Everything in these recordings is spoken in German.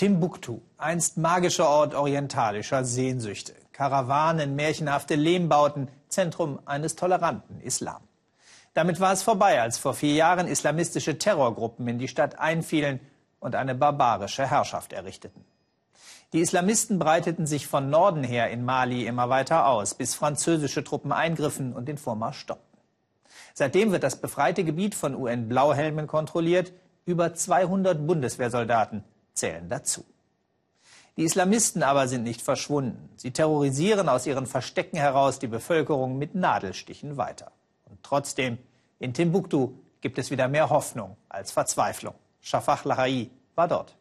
Timbuktu, einst magischer Ort orientalischer Sehnsüchte. Karawanen, märchenhafte Lehmbauten, Zentrum eines toleranten Islam. Damit war es vorbei, als vor vier Jahren islamistische Terrorgruppen in die Stadt einfielen und eine barbarische Herrschaft errichteten. Die Islamisten breiteten sich von Norden her in Mali immer weiter aus, bis französische Truppen eingriffen und den Vormarsch stoppten. Seitdem wird das befreite Gebiet von UN-Blauhelmen kontrolliert. Über 200 Bundeswehrsoldaten zählen dazu. Die Islamisten aber sind nicht verschwunden. Sie terrorisieren aus ihren Verstecken heraus die Bevölkerung mit Nadelstichen weiter. Und trotzdem, in Timbuktu gibt es wieder mehr Hoffnung als Verzweiflung. Shafak Lahai war dort.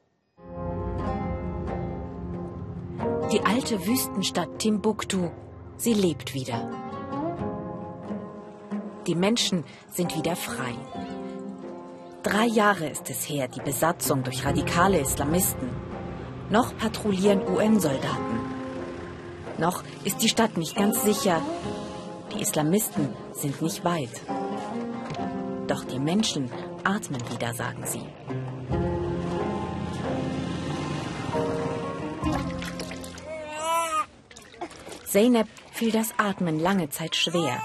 Die alte Wüstenstadt Timbuktu, sie lebt wieder. Die Menschen sind wieder frei. Drei Jahre ist es her, die Besatzung durch radikale Islamisten. Noch patrouillieren UN-Soldaten. Noch ist die Stadt nicht ganz sicher. Die Islamisten sind nicht weit. Doch die Menschen atmen wieder, sagen sie. Zeynep fiel das Atmen lange Zeit schwer.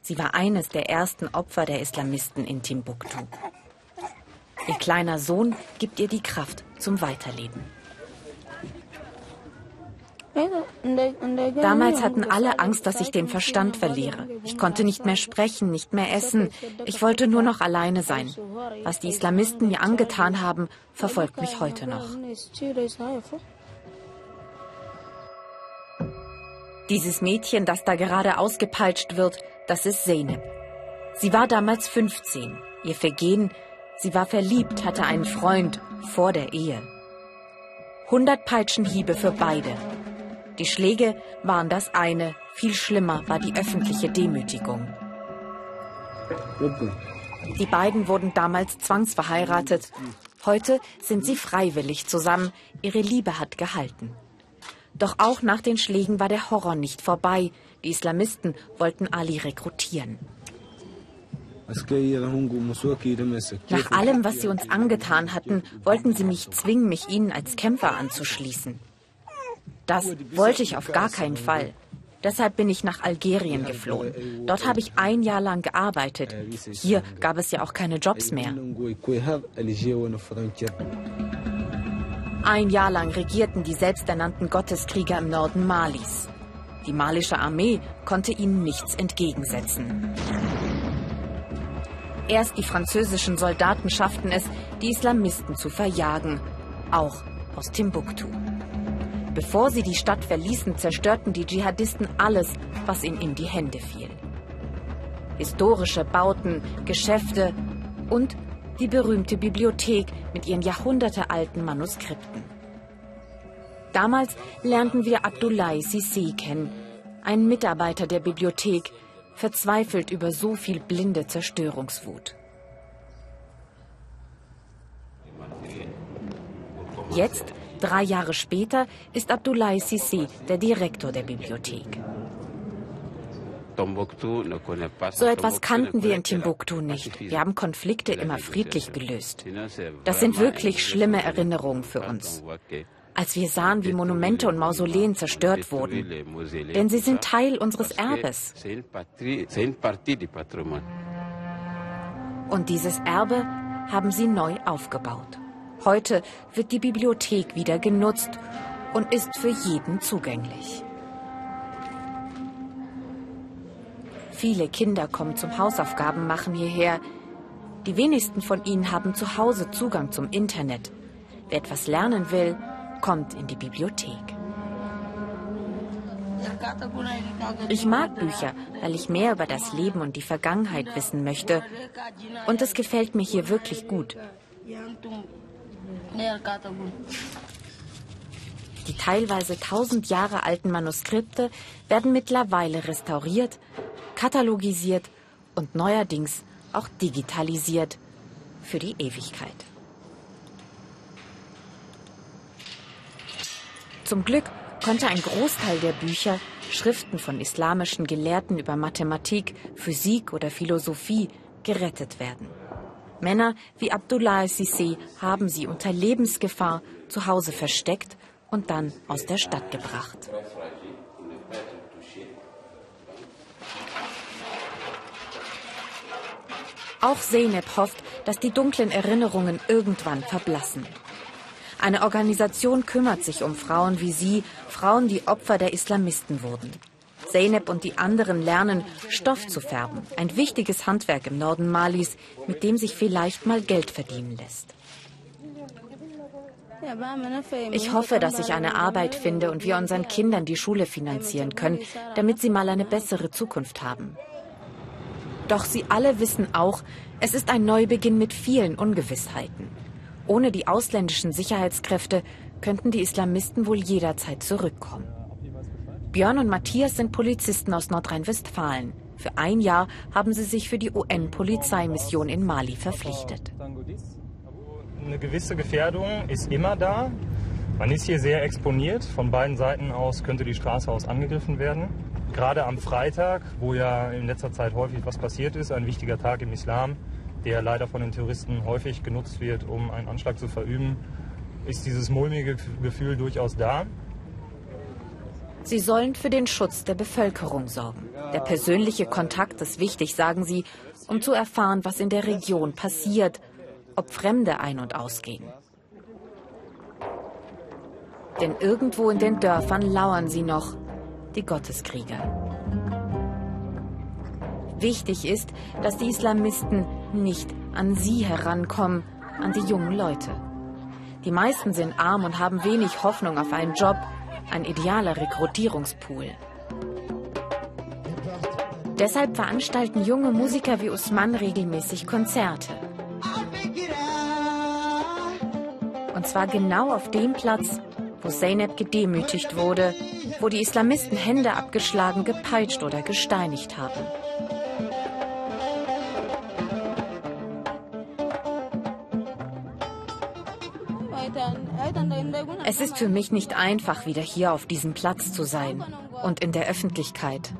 Sie war eines der ersten Opfer der Islamisten in Timbuktu. Ihr kleiner Sohn gibt ihr die Kraft zum Weiterleben. Damals hatten alle Angst, dass ich den Verstand verliere. Ich konnte nicht mehr sprechen, nicht mehr essen. Ich wollte nur noch alleine sein. Was die Islamisten mir angetan haben, verfolgt mich heute noch. Dieses Mädchen, das da gerade ausgepeitscht wird, das ist Zeynep. Sie war damals 15. Ihr Vergehen, sie war verliebt, hatte einen Freund vor der Ehe. 100 Peitschenhiebe für beide. Die Schläge waren das eine, viel schlimmer war die öffentliche Demütigung. Die beiden wurden damals zwangsverheiratet. Heute sind sie freiwillig zusammen. Ihre Liebe hat gehalten. Doch auch nach den Schlägen war der Horror nicht vorbei. Die Islamisten wollten Ali rekrutieren. Nach allem, was sie uns angetan hatten, wollten sie mich zwingen, mich ihnen als Kämpfer anzuschließen. Das wollte ich auf gar keinen Fall. Deshalb bin ich nach Algerien geflohen. Dort habe ich ein Jahr lang gearbeitet. Hier gab es ja auch keine Jobs mehr. Ein Jahr lang regierten die selbsternannten Gotteskrieger im Norden Malis. Die malische Armee konnte ihnen nichts entgegensetzen. Erst die französischen Soldaten schafften es, die Islamisten zu verjagen, auch aus Timbuktu. Bevor sie die Stadt verließen, zerstörten die Dschihadisten alles, was ihnen in die Hände fiel. Historische Bauten, Geschäfte und die berühmte Bibliothek mit ihren jahrhundertealten Manuskripten. Damals lernten wir Abdoulaye Sissi kennen, einen Mitarbeiter der Bibliothek, verzweifelt über so viel blinde Zerstörungswut. Jetzt, drei Jahre später, ist Abdoulaye Sissi der Direktor der Bibliothek. So etwas kannten wir in Timbuktu nicht. Wir haben Konflikte immer friedlich gelöst. Das sind wirklich schlimme Erinnerungen für uns. Als wir sahen, wie Monumente und Mausoleen zerstört wurden. Denn sie sind Teil unseres Erbes. Und dieses Erbe haben sie neu aufgebaut. Heute wird die Bibliothek wieder genutzt und ist für jeden zugänglich. Viele Kinder kommen zum Hausaufgaben machen hierher. Die wenigsten von ihnen haben zu Hause Zugang zum Internet. Wer etwas lernen will, kommt in die Bibliothek. Ich mag Bücher, weil ich mehr über das Leben und die Vergangenheit wissen möchte. Und es gefällt mir hier wirklich gut. Die teilweise tausend Jahre alten Manuskripte werden mittlerweile restauriert katalogisiert und neuerdings auch digitalisiert für die Ewigkeit. Zum Glück konnte ein Großteil der Bücher, Schriften von islamischen Gelehrten über Mathematik, Physik oder Philosophie, gerettet werden. Männer wie Abdullah Sisi haben sie unter Lebensgefahr zu Hause versteckt und dann aus der Stadt gebracht. Auch Zeynep hofft, dass die dunklen Erinnerungen irgendwann verblassen. Eine Organisation kümmert sich um Frauen wie sie, Frauen, die Opfer der Islamisten wurden. Zeynep und die anderen lernen, Stoff zu färben. Ein wichtiges Handwerk im Norden Malis, mit dem sich vielleicht mal Geld verdienen lässt. Ich hoffe, dass ich eine Arbeit finde und wir unseren Kindern die Schule finanzieren können, damit sie mal eine bessere Zukunft haben. Doch sie alle wissen auch, es ist ein Neubeginn mit vielen Ungewissheiten. Ohne die ausländischen Sicherheitskräfte könnten die Islamisten wohl jederzeit zurückkommen. Björn und Matthias sind Polizisten aus Nordrhein-Westfalen. Für ein Jahr haben sie sich für die UN-Polizeimission in Mali verpflichtet. Eine gewisse Gefährdung ist immer da. Man ist hier sehr exponiert. Von beiden Seiten aus könnte die Straße aus angegriffen werden. Gerade am Freitag, wo ja in letzter Zeit häufig was passiert ist, ein wichtiger Tag im Islam, der leider von den Terroristen häufig genutzt wird, um einen Anschlag zu verüben, ist dieses mulmige Gefühl durchaus da. Sie sollen für den Schutz der Bevölkerung sorgen. Der persönliche Kontakt ist wichtig, sagen sie, um zu erfahren, was in der Region passiert, ob Fremde ein- und ausgehen. Denn irgendwo in den Dörfern lauern sie noch, die Gotteskrieger. Wichtig ist, dass die Islamisten nicht an sie herankommen, an die jungen Leute. Die meisten sind arm und haben wenig Hoffnung auf einen Job, ein idealer Rekrutierungspool. Deshalb veranstalten junge Musiker wie Usman regelmäßig Konzerte. Und zwar genau auf dem Platz, wo Zeynep gedemütigt wurde, wo die Islamisten Hände abgeschlagen, gepeitscht oder gesteinigt haben. Es ist für mich nicht einfach, wieder hier auf diesem Platz zu sein und in der Öffentlichkeit.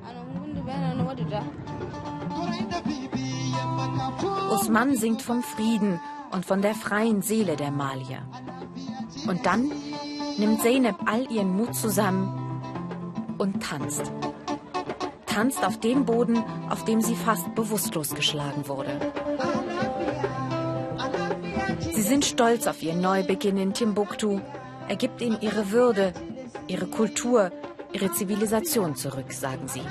Usman singt vom Frieden und von der freien Seele der Malier. Und dann nimmt Zeynep all ihren Mut zusammen und tanzt. Tanzt auf dem Boden, auf dem sie fast bewusstlos geschlagen wurde. Sie sind stolz auf ihren Neubeginn in Timbuktu. Er gibt ihnen ihre Würde, ihre Kultur, ihre Zivilisation zurück, sagen sie.